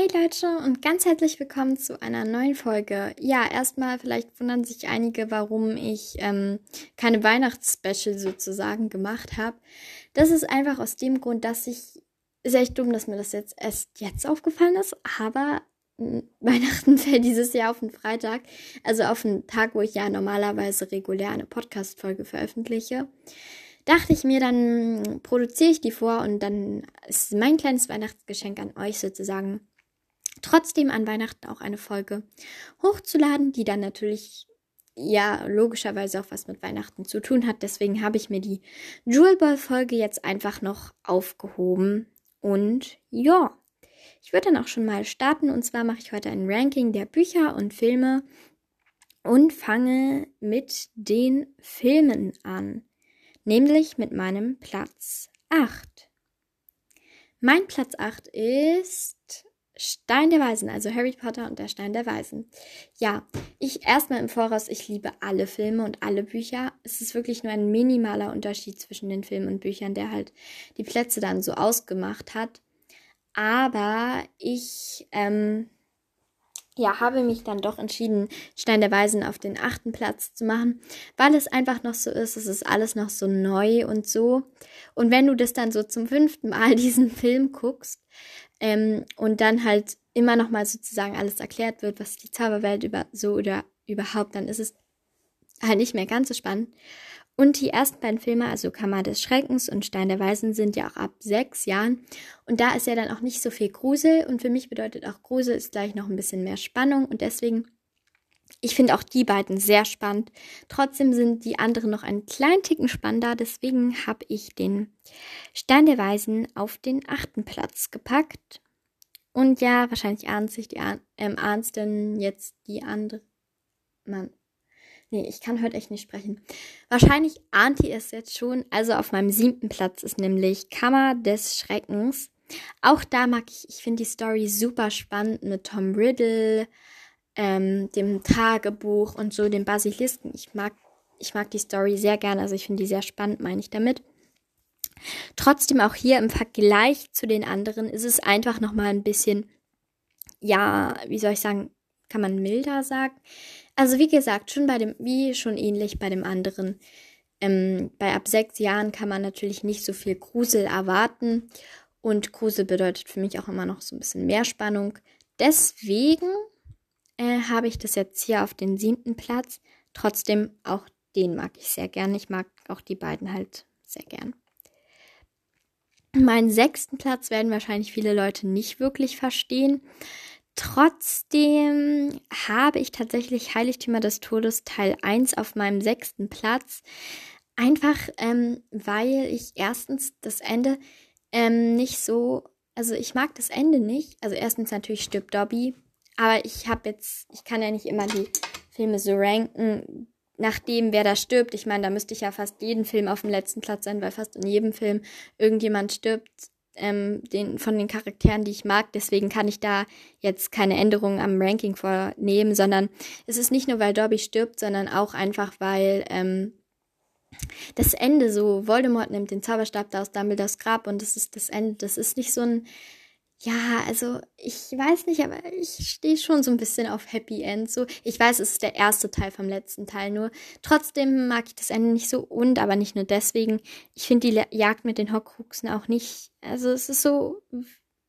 Hey Leute und ganz herzlich willkommen zu einer neuen Folge. Ja, erstmal vielleicht wundern sich einige, warum ich ähm, keine Weihnachtsspecial sozusagen gemacht habe. Das ist einfach aus dem Grund, dass ich, ist echt dumm, dass mir das jetzt erst jetzt aufgefallen ist, aber hm, Weihnachten fällt dieses Jahr auf den Freitag, also auf den Tag, wo ich ja normalerweise regulär eine Podcast-Folge veröffentliche dachte ich mir, dann produziere ich die vor und dann ist mein kleines Weihnachtsgeschenk an euch sozusagen trotzdem an Weihnachten auch eine Folge hochzuladen, die dann natürlich ja logischerweise auch was mit Weihnachten zu tun hat. Deswegen habe ich mir die Jewel Ball Folge jetzt einfach noch aufgehoben und ja, ich würde dann auch schon mal starten und zwar mache ich heute ein Ranking der Bücher und Filme und fange mit den Filmen an nämlich mit meinem Platz 8. Mein Platz 8 ist Stein der Weisen, also Harry Potter und der Stein der Weisen. Ja, ich erstmal im Voraus, ich liebe alle Filme und alle Bücher. Es ist wirklich nur ein minimaler Unterschied zwischen den Filmen und Büchern, der halt die Plätze dann so ausgemacht hat. Aber ich ähm, ja, habe mich dann doch entschieden, Stein der Weisen auf den achten Platz zu machen, weil es einfach noch so ist, es ist alles noch so neu und so. Und wenn du das dann so zum fünften Mal diesen Film guckst ähm, und dann halt immer noch mal sozusagen alles erklärt wird, was die Zauberwelt über so oder überhaupt, dann ist es halt nicht mehr ganz so spannend. Und die ersten beiden Filme, also Kammer des Schreckens und Stein der Weisen, sind ja auch ab sechs Jahren. Und da ist ja dann auch nicht so viel Grusel. Und für mich bedeutet auch Grusel ist gleich noch ein bisschen mehr Spannung. Und deswegen, ich finde auch die beiden sehr spannend. Trotzdem sind die anderen noch einen kleinen Ticken spannender. Deswegen habe ich den Stein der Weisen auf den achten Platz gepackt. Und ja, wahrscheinlich ahnt sich die ähm, ahnt denn jetzt die andere. Man, Nee, ich kann heute echt nicht sprechen. Wahrscheinlich ahnt ihr es jetzt schon. Also auf meinem siebten Platz ist nämlich Kammer des Schreckens. Auch da mag ich, ich finde die Story super spannend mit Tom Riddle, ähm, dem Tagebuch und so, dem Basilisken. Ich mag, ich mag die Story sehr gerne, also ich finde die sehr spannend, meine ich damit. Trotzdem auch hier im Vergleich zu den anderen ist es einfach nochmal ein bisschen, ja, wie soll ich sagen, kann man milder sagen. Also wie gesagt, schon bei dem, wie schon ähnlich bei dem anderen. Ähm, bei ab sechs Jahren kann man natürlich nicht so viel Grusel erwarten. Und Grusel bedeutet für mich auch immer noch so ein bisschen mehr Spannung. Deswegen äh, habe ich das jetzt hier auf den siebten Platz. Trotzdem auch den mag ich sehr gern. Ich mag auch die beiden halt sehr gern. Meinen sechsten Platz werden wahrscheinlich viele Leute nicht wirklich verstehen. Trotzdem habe ich tatsächlich Heiligtümer des Todes Teil 1 auf meinem sechsten Platz. Einfach, ähm, weil ich erstens das Ende ähm, nicht so, also ich mag das Ende nicht. Also erstens natürlich stirbt Dobby, aber ich habe jetzt, ich kann ja nicht immer die Filme so ranken, nachdem wer da stirbt. Ich meine, da müsste ich ja fast jeden Film auf dem letzten Platz sein, weil fast in jedem Film irgendjemand stirbt ähm, den, von den Charakteren, die ich mag. Deswegen kann ich da jetzt keine Änderungen am Ranking vornehmen, sondern es ist nicht nur, weil Dobby stirbt, sondern auch einfach, weil ähm, das Ende so, Voldemort nimmt den Zauberstab da aus Dumbledores Grab und das ist das Ende. Das ist nicht so ein ja, also ich weiß nicht, aber ich stehe schon so ein bisschen auf Happy End. So, ich weiß, es ist der erste Teil vom letzten Teil nur. Trotzdem mag ich das Ende nicht so und, aber nicht nur deswegen. Ich finde die Jagd mit den Hockruxen auch nicht. Also es ist so.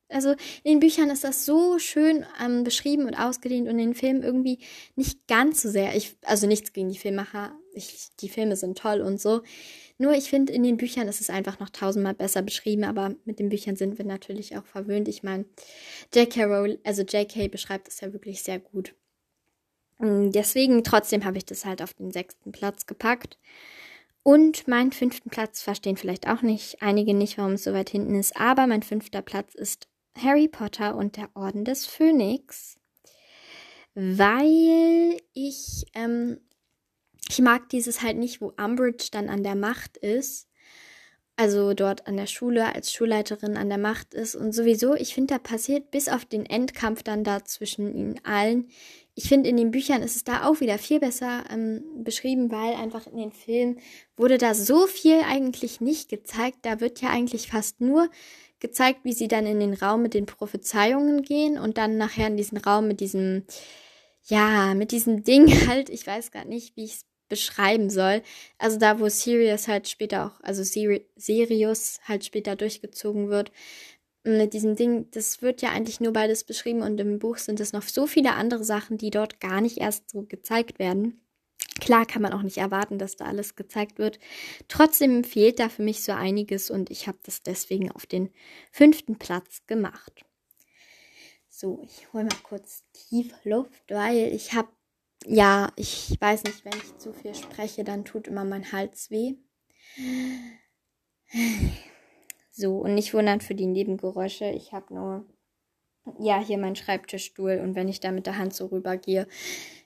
Also in den Büchern ist das so schön ähm, beschrieben und ausgedehnt und in den Filmen irgendwie nicht ganz so sehr. Ich, also nichts gegen die Filmemacher. Ich, die Filme sind toll und so. Nur ich finde, in den Büchern ist es einfach noch tausendmal besser beschrieben, aber mit den Büchern sind wir natürlich auch verwöhnt. Ich meine, J.K. Also J.K. beschreibt es ja wirklich sehr gut. Mm, deswegen trotzdem habe ich das halt auf den sechsten Platz gepackt. Und meinen fünften Platz verstehen vielleicht auch nicht einige nicht, warum es so weit hinten ist, aber mein fünfter Platz ist Harry Potter und der Orden des Phönix, weil ich ähm, ich mag dieses halt nicht, wo Umbridge dann an der Macht ist. Also dort an der Schule als Schulleiterin an der Macht ist. Und sowieso, ich finde, da passiert bis auf den Endkampf dann da zwischen ihnen allen. Ich finde, in den Büchern ist es da auch wieder viel besser ähm, beschrieben, weil einfach in den Filmen wurde da so viel eigentlich nicht gezeigt. Da wird ja eigentlich fast nur gezeigt, wie sie dann in den Raum mit den Prophezeiungen gehen und dann nachher in diesen Raum mit diesem, ja, mit diesem Ding halt, ich weiß gar nicht, wie ich es beschreiben soll. Also da, wo Sirius halt später auch, also Siri Sirius halt später durchgezogen wird. Mit diesem Ding, das wird ja eigentlich nur beides beschrieben und im Buch sind es noch so viele andere Sachen, die dort gar nicht erst so gezeigt werden. Klar kann man auch nicht erwarten, dass da alles gezeigt wird. Trotzdem fehlt da für mich so einiges und ich habe das deswegen auf den fünften Platz gemacht. So, ich hole mal kurz tief Luft, weil ich habe ja, ich weiß nicht, wenn ich zu viel spreche, dann tut immer mein Hals weh. So, und nicht wundern für die Nebengeräusche. Ich habe nur, ja, hier meinen Schreibtischstuhl und wenn ich da mit der Hand so rübergehe,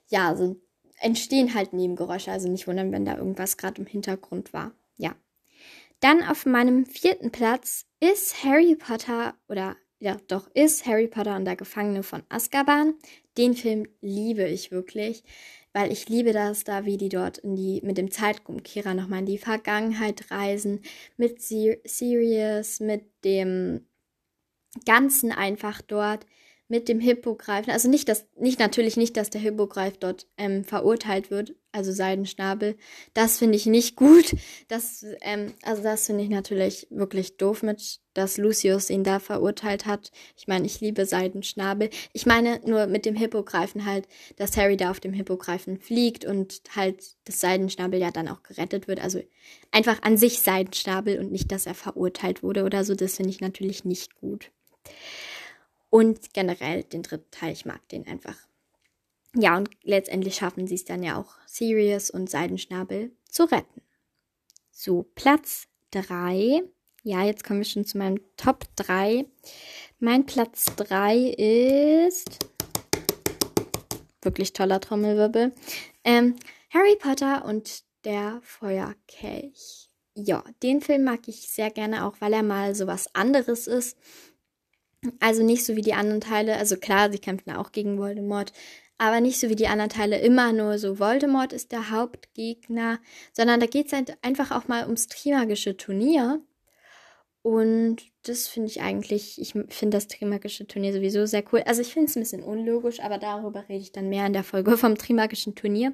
ja, so entstehen halt Nebengeräusche. Also nicht wundern, wenn da irgendwas gerade im Hintergrund war. Ja. Dann auf meinem vierten Platz ist Harry Potter oder ja, doch ist Harry Potter und der Gefangene von Azkaban. Den Film liebe ich wirklich, weil ich liebe das da, wie die dort in die, mit dem Zeitumkehrer nochmal in die Vergangenheit reisen, mit Sirius, mit dem Ganzen einfach dort mit dem Hippogreifen, also nicht, dass, nicht natürlich nicht, dass der Hippogreif dort ähm, verurteilt wird, also Seidenschnabel. Das finde ich nicht gut. Das, ähm, also das finde ich natürlich wirklich doof mit, dass Lucius ihn da verurteilt hat. Ich meine, ich liebe Seidenschnabel. Ich meine nur mit dem Hippogreifen halt, dass Harry da auf dem Hippogreifen fliegt und halt das Seidenschnabel ja dann auch gerettet wird. Also einfach an sich Seidenschnabel und nicht, dass er verurteilt wurde oder so. Das finde ich natürlich nicht gut. Und generell den dritten Teil, ich mag den einfach. Ja, und letztendlich schaffen sie es dann ja auch, Sirius und Seidenschnabel zu retten. So, Platz 3. Ja, jetzt kommen wir schon zu meinem Top 3. Mein Platz 3 ist. Wirklich toller Trommelwirbel. Ähm, Harry Potter und der Feuerkelch. Ja, den Film mag ich sehr gerne auch, weil er mal so was anderes ist. Also nicht so wie die anderen Teile. Also klar, sie kämpfen auch gegen Voldemort. Aber nicht so wie die anderen Teile immer nur so, Voldemort ist der Hauptgegner, sondern da geht es halt einfach auch mal ums Trimagische Turnier. Und das finde ich eigentlich, ich finde das Trimagische Turnier sowieso sehr cool. Also ich finde es ein bisschen unlogisch, aber darüber rede ich dann mehr in der Folge vom Trimagischen Turnier.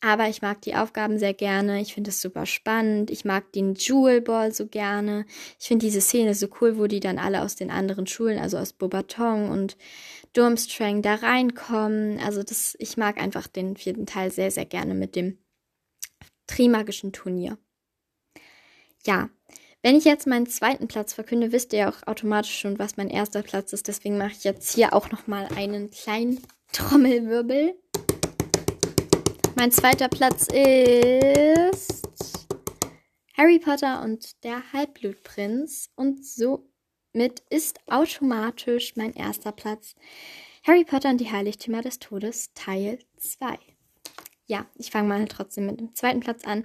Aber ich mag die Aufgaben sehr gerne. Ich finde es super spannend. Ich mag den Jewel Ball so gerne. Ich finde diese Szene so cool, wo die dann alle aus den anderen Schulen, also aus Bobaton und Durmstrang da reinkommen. Also das, ich mag einfach den vierten Teil sehr, sehr gerne mit dem Trimagischen Turnier. Ja, wenn ich jetzt meinen zweiten Platz verkünde, wisst ihr ja auch automatisch schon, was mein erster Platz ist. Deswegen mache ich jetzt hier auch nochmal einen kleinen Trommelwirbel. Mein zweiter Platz ist Harry Potter und der Halbblutprinz. Und somit ist automatisch mein erster Platz Harry Potter und die Heiligtümer des Todes Teil 2 ja, ich fange mal trotzdem mit dem zweiten Platz an.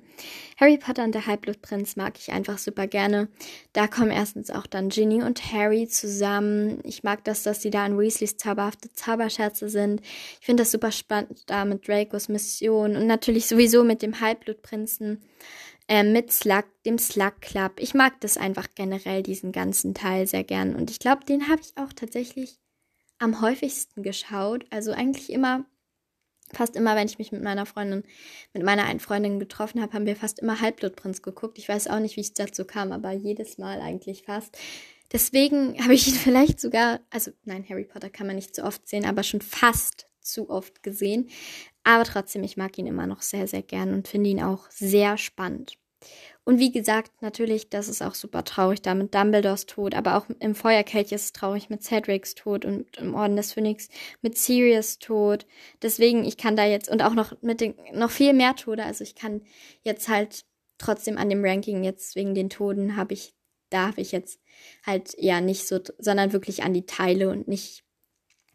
Harry Potter und der Halbblutprinz mag ich einfach super gerne. Da kommen erstens auch dann Ginny und Harry zusammen. Ich mag das, dass sie da in Weasleys zauberhafte Zauberscherze sind. Ich finde das super spannend da mit Dracos Mission und natürlich sowieso mit dem Halbblutprinzen, äh, mit Slug, dem Slug Club. Ich mag das einfach generell, diesen ganzen Teil sehr gern. Und ich glaube, den habe ich auch tatsächlich am häufigsten geschaut. Also eigentlich immer fast immer, wenn ich mich mit meiner Freundin, mit meiner einen Freundin getroffen habe, haben wir fast immer Halbblutprinz geguckt. Ich weiß auch nicht, wie es dazu kam, aber jedes Mal eigentlich fast. Deswegen habe ich ihn vielleicht sogar, also nein, Harry Potter kann man nicht so oft sehen, aber schon fast zu oft gesehen. Aber trotzdem, ich mag ihn immer noch sehr, sehr gern und finde ihn auch sehr spannend. Und wie gesagt, natürlich, das ist auch super traurig da mit Dumbledores Tod, aber auch im Feuerkelch ist es traurig mit Cedrics Tod und im Orden des Phönix mit Sirius Tod. Deswegen, ich kann da jetzt, und auch noch mit den, noch viel mehr Tode, also ich kann jetzt halt trotzdem an dem Ranking jetzt wegen den Toten habe ich, da habe ich jetzt halt ja nicht so, sondern wirklich an die Teile und nicht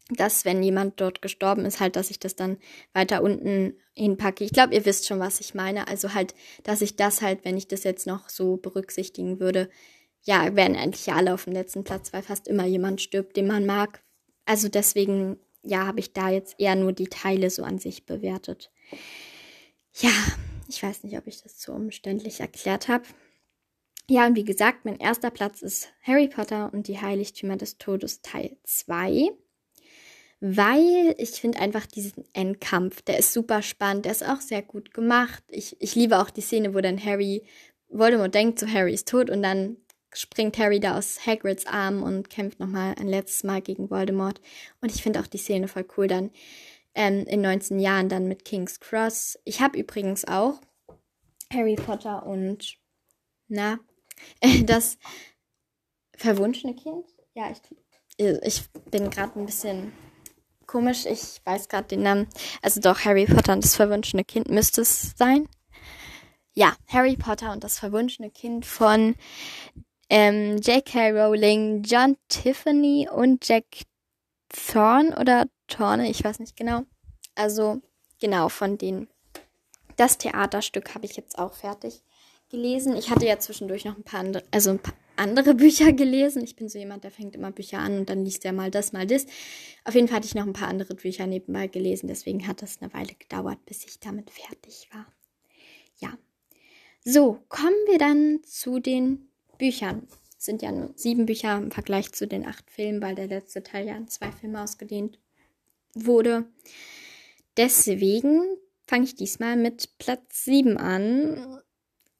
dass wenn jemand dort gestorben ist, halt, dass ich das dann weiter unten hinpacke. Ich glaube, ihr wisst schon, was ich meine. Also halt, dass ich das halt, wenn ich das jetzt noch so berücksichtigen würde, ja, wären eigentlich alle auf dem letzten Platz, weil fast immer jemand stirbt, den man mag. Also deswegen, ja, habe ich da jetzt eher nur die Teile so an sich bewertet. Ja, ich weiß nicht, ob ich das zu umständlich erklärt habe. Ja, und wie gesagt, mein erster Platz ist Harry Potter und die Heiligtümer des Todes Teil 2. Weil ich finde einfach diesen Endkampf, der ist super spannend, der ist auch sehr gut gemacht. Ich, ich liebe auch die Szene, wo dann Harry, Voldemort denkt, so Harry ist tot und dann springt Harry da aus Hagrids Arm und kämpft nochmal ein letztes Mal gegen Voldemort. Und ich finde auch die Szene voll cool dann ähm, in 19 Jahren dann mit King's Cross. Ich habe übrigens auch Harry Potter und na, das verwunschene Kind. Ja, ich, ich bin gerade ein bisschen komisch. Ich weiß gerade den Namen. Also doch, Harry Potter und das verwunschene Kind müsste es sein. Ja, Harry Potter und das verwunschene Kind von ähm, J.K. Rowling, John Tiffany und Jack Thorne oder Thorne, ich weiß nicht genau. Also genau von denen. Das Theaterstück habe ich jetzt auch fertig gelesen. Ich hatte ja zwischendurch noch ein paar andere, also ein paar andere Bücher gelesen. Ich bin so jemand, der fängt immer Bücher an und dann liest er mal das, mal das. Auf jeden Fall hatte ich noch ein paar andere Bücher nebenbei gelesen. Deswegen hat das eine Weile gedauert, bis ich damit fertig war. Ja. So, kommen wir dann zu den Büchern. Es sind ja nur sieben Bücher im Vergleich zu den acht Filmen, weil der letzte Teil ja in zwei Filme ausgedehnt wurde. Deswegen fange ich diesmal mit Platz sieben an.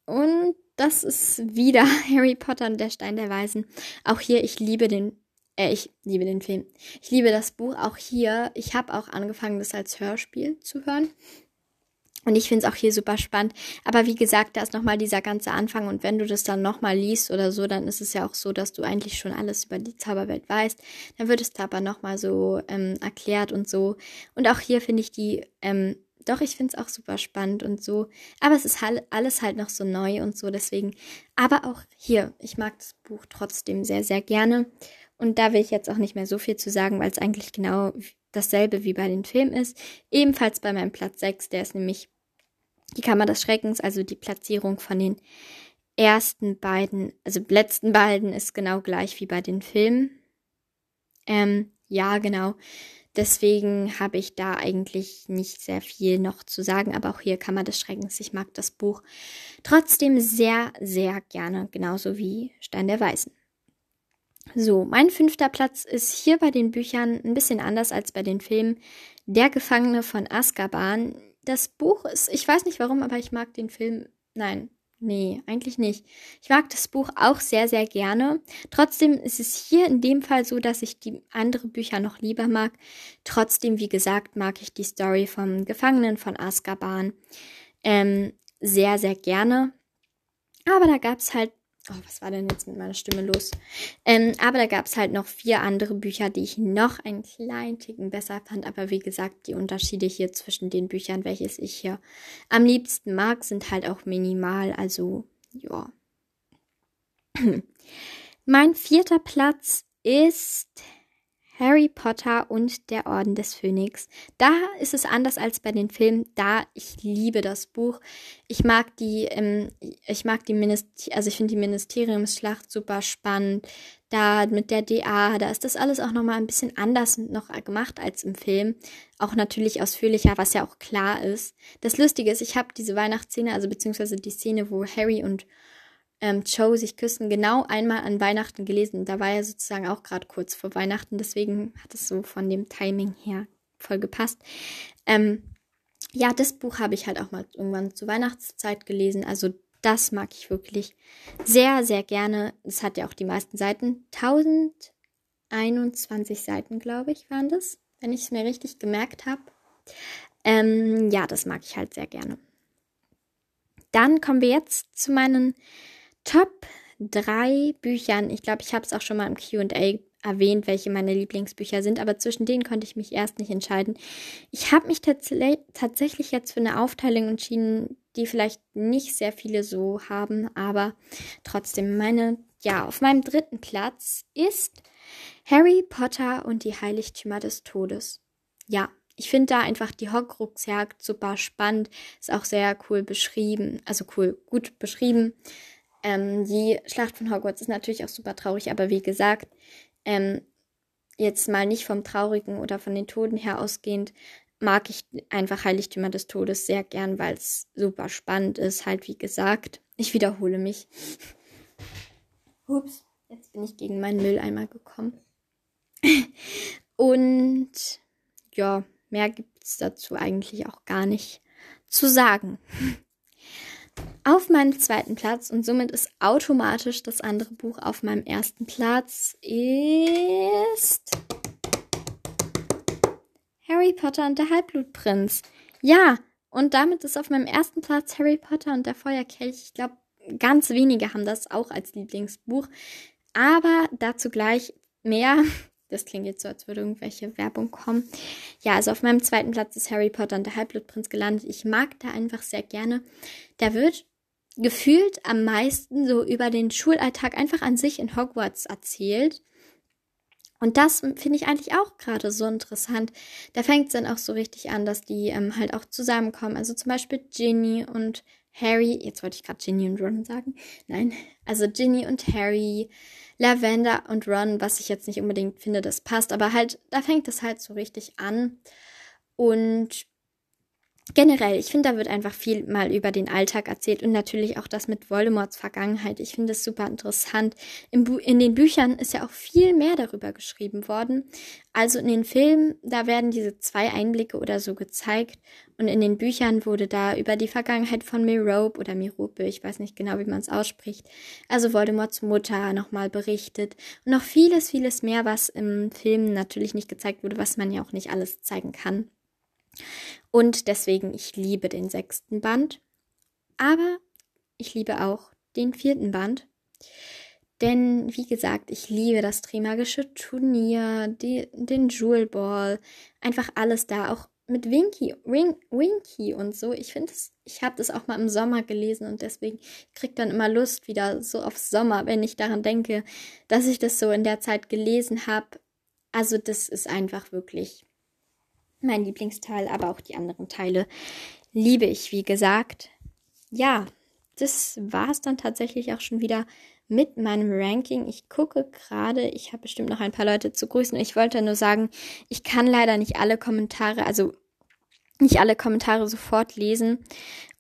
Und das ist wieder Harry Potter und der Stein der Weisen. Auch hier, ich liebe den, äh, ich liebe den Film. Ich liebe das Buch. Auch hier, ich habe auch angefangen, das als Hörspiel zu hören. Und ich finde es auch hier super spannend. Aber wie gesagt, da ist nochmal dieser ganze Anfang. Und wenn du das dann nochmal liest oder so, dann ist es ja auch so, dass du eigentlich schon alles über die Zauberwelt weißt. Dann wird es da aber nochmal so ähm, erklärt und so. Und auch hier finde ich die ähm, doch, ich finde es auch super spannend und so. Aber es ist halt alles halt noch so neu und so, deswegen. Aber auch hier, ich mag das Buch trotzdem sehr, sehr gerne. Und da will ich jetzt auch nicht mehr so viel zu sagen, weil es eigentlich genau dasselbe wie bei den Filmen ist. Ebenfalls bei meinem Platz 6, der ist nämlich die Kammer des Schreckens, also die Platzierung von den ersten beiden, also letzten beiden ist genau gleich wie bei den Filmen. Ähm, ja, genau. Deswegen habe ich da eigentlich nicht sehr viel noch zu sagen, aber auch hier Kammer des Schreckens. Ich mag das Buch trotzdem sehr, sehr gerne, genauso wie Stein der Weißen. So, mein fünfter Platz ist hier bei den Büchern ein bisschen anders als bei den Filmen. Der Gefangene von Azkaban. Das Buch ist, ich weiß nicht warum, aber ich mag den Film. Nein, Nee, eigentlich nicht. Ich mag das Buch auch sehr, sehr gerne. Trotzdem ist es hier in dem Fall so, dass ich die anderen Bücher noch lieber mag. Trotzdem, wie gesagt, mag ich die Story vom Gefangenen von Azkaban ähm, sehr, sehr gerne. Aber da gab es halt Oh, was war denn jetzt mit meiner Stimme los? Ähm, aber da gab es halt noch vier andere Bücher, die ich noch ein klein Ticken besser fand. Aber wie gesagt, die Unterschiede hier zwischen den Büchern, welches ich hier am liebsten mag, sind halt auch minimal. Also, ja. mein vierter Platz ist Harry Potter und der Orden des Phönix. Da ist es anders als bei den Filmen. Da ich liebe das Buch. Ich mag die, ähm, ich mag die Minister also ich finde die Ministeriumsschlacht super spannend. Da mit der DA, da ist das alles auch nochmal ein bisschen anders noch gemacht als im Film. Auch natürlich ausführlicher, was ja auch klar ist. Das Lustige ist, ich habe diese Weihnachtsszene, also beziehungsweise die Szene, wo Harry und ähm, Joe sich küssen, genau einmal an Weihnachten gelesen. Da war er sozusagen auch gerade kurz vor Weihnachten, deswegen hat es so von dem Timing her voll gepasst. Ähm, ja, das Buch habe ich halt auch mal irgendwann zur Weihnachtszeit gelesen. Also das mag ich wirklich sehr, sehr gerne. Es hat ja auch die meisten Seiten. 1021 Seiten, glaube ich, waren das, wenn ich es mir richtig gemerkt habe. Ähm, ja, das mag ich halt sehr gerne. Dann kommen wir jetzt zu meinen Top 3 Büchern. Ich glaube, ich habe es auch schon mal im QA erwähnt, welche meine Lieblingsbücher sind, aber zwischen denen konnte ich mich erst nicht entscheiden. Ich habe mich tats tatsächlich jetzt für eine Aufteilung entschieden, die vielleicht nicht sehr viele so haben, aber trotzdem meine, ja, auf meinem dritten Platz ist Harry Potter und die Heiligtümer des Todes. Ja, ich finde da einfach die Hogwarts-Jagd super spannend, ist auch sehr cool beschrieben, also cool, gut beschrieben. Ähm, die Schlacht von Hogwarts ist natürlich auch super traurig, aber wie gesagt, ähm, jetzt mal nicht vom Traurigen oder von den Toten her ausgehend, mag ich einfach Heiligtümer des Todes sehr gern, weil es super spannend ist, halt wie gesagt. Ich wiederhole mich. Ups, jetzt bin ich gegen meinen Mülleimer gekommen. Und ja, mehr gibt es dazu eigentlich auch gar nicht zu sagen. Auf meinem zweiten Platz und somit ist automatisch das andere Buch auf meinem ersten Platz ist Harry Potter und der Halbblutprinz. Ja, und damit ist auf meinem ersten Platz Harry Potter und der Feuerkelch. Ich glaube, ganz wenige haben das auch als Lieblingsbuch. Aber dazu gleich mehr. Das klingt jetzt so, als würde irgendwelche Werbung kommen. Ja, also auf meinem zweiten Platz ist Harry Potter und der Halbblutprinz gelandet. Ich mag da einfach sehr gerne. Der wird gefühlt am meisten so über den Schulalltag einfach an sich in Hogwarts erzählt. Und das finde ich eigentlich auch gerade so interessant. Da fängt es dann auch so richtig an, dass die ähm, halt auch zusammenkommen. Also zum Beispiel Ginny und Harry. Jetzt wollte ich gerade Ginny und Ron sagen. Nein, also Ginny und Harry, Lavender und Ron, was ich jetzt nicht unbedingt finde, das passt. Aber halt, da fängt es halt so richtig an. Und generell, ich finde, da wird einfach viel mal über den Alltag erzählt und natürlich auch das mit Voldemorts Vergangenheit. Ich finde es super interessant. in den Büchern ist ja auch viel mehr darüber geschrieben worden. Also in den Filmen, da werden diese zwei Einblicke oder so gezeigt und in den Büchern wurde da über die Vergangenheit von Merope oder Merope, ich weiß nicht genau, wie man es ausspricht, also Voldemorts Mutter nochmal berichtet und noch vieles, vieles mehr, was im Film natürlich nicht gezeigt wurde, was man ja auch nicht alles zeigen kann. Und deswegen, ich liebe den sechsten Band. Aber ich liebe auch den vierten Band. Denn, wie gesagt, ich liebe das Trimagische Turnier, die, den Jewel Ball, einfach alles da, auch mit Winky, Win, Winky und so. Ich finde ich habe das auch mal im Sommer gelesen und deswegen kriege dann immer Lust wieder so auf Sommer, wenn ich daran denke, dass ich das so in der Zeit gelesen habe. Also das ist einfach wirklich mein Lieblingsteil, aber auch die anderen Teile liebe ich, wie gesagt. Ja, das war es dann tatsächlich auch schon wieder mit meinem Ranking. Ich gucke gerade, ich habe bestimmt noch ein paar Leute zu grüßen. Ich wollte nur sagen, ich kann leider nicht alle Kommentare, also nicht alle Kommentare sofort lesen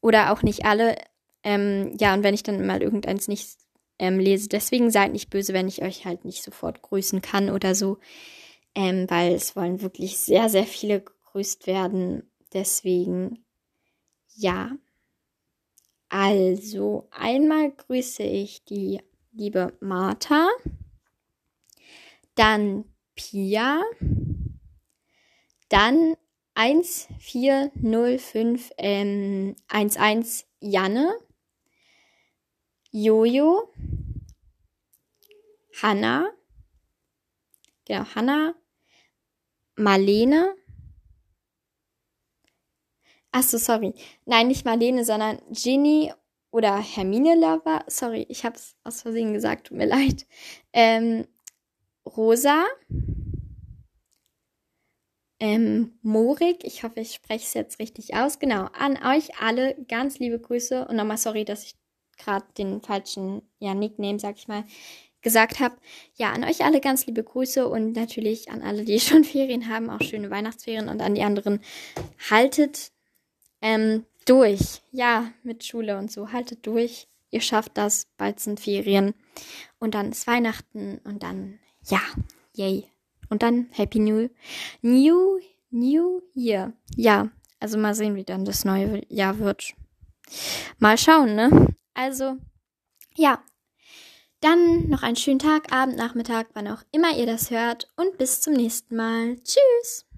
oder auch nicht alle. Ähm, ja, und wenn ich dann mal irgendeins nicht ähm, lese, deswegen seid nicht böse, wenn ich euch halt nicht sofort grüßen kann oder so ähm, weil es wollen wirklich sehr, sehr viele gegrüßt werden. Deswegen ja. Also, einmal grüße ich die liebe Martha, dann Pia, dann 1405 ähm, 11 Janne, Jojo, Hanna, genau, Hanna, Marlene. Achso, sorry. Nein, nicht Marlene, sondern Ginny oder Hermine Lover. Sorry, ich habe es aus Versehen gesagt, tut mir leid. Ähm, Rosa. Ähm, Morik, ich hoffe, ich spreche es jetzt richtig aus. Genau, an euch alle ganz liebe Grüße und nochmal sorry, dass ich gerade den falschen ja, Nickname, sag ich mal, gesagt habe. Ja, an euch alle ganz liebe Grüße und natürlich an alle, die schon Ferien haben, auch schöne Weihnachtsferien und an die anderen haltet ähm, durch. Ja, mit Schule und so, haltet durch. Ihr schafft das, bald sind Ferien und dann ist Weihnachten und dann, ja, yay. Und dann Happy New, New, New Year. Ja, also mal sehen, wie dann das neue Jahr wird. Mal schauen, ne? Also, ja, dann noch einen schönen Tag, Abend, Nachmittag, wann auch immer ihr das hört und bis zum nächsten Mal. Tschüss!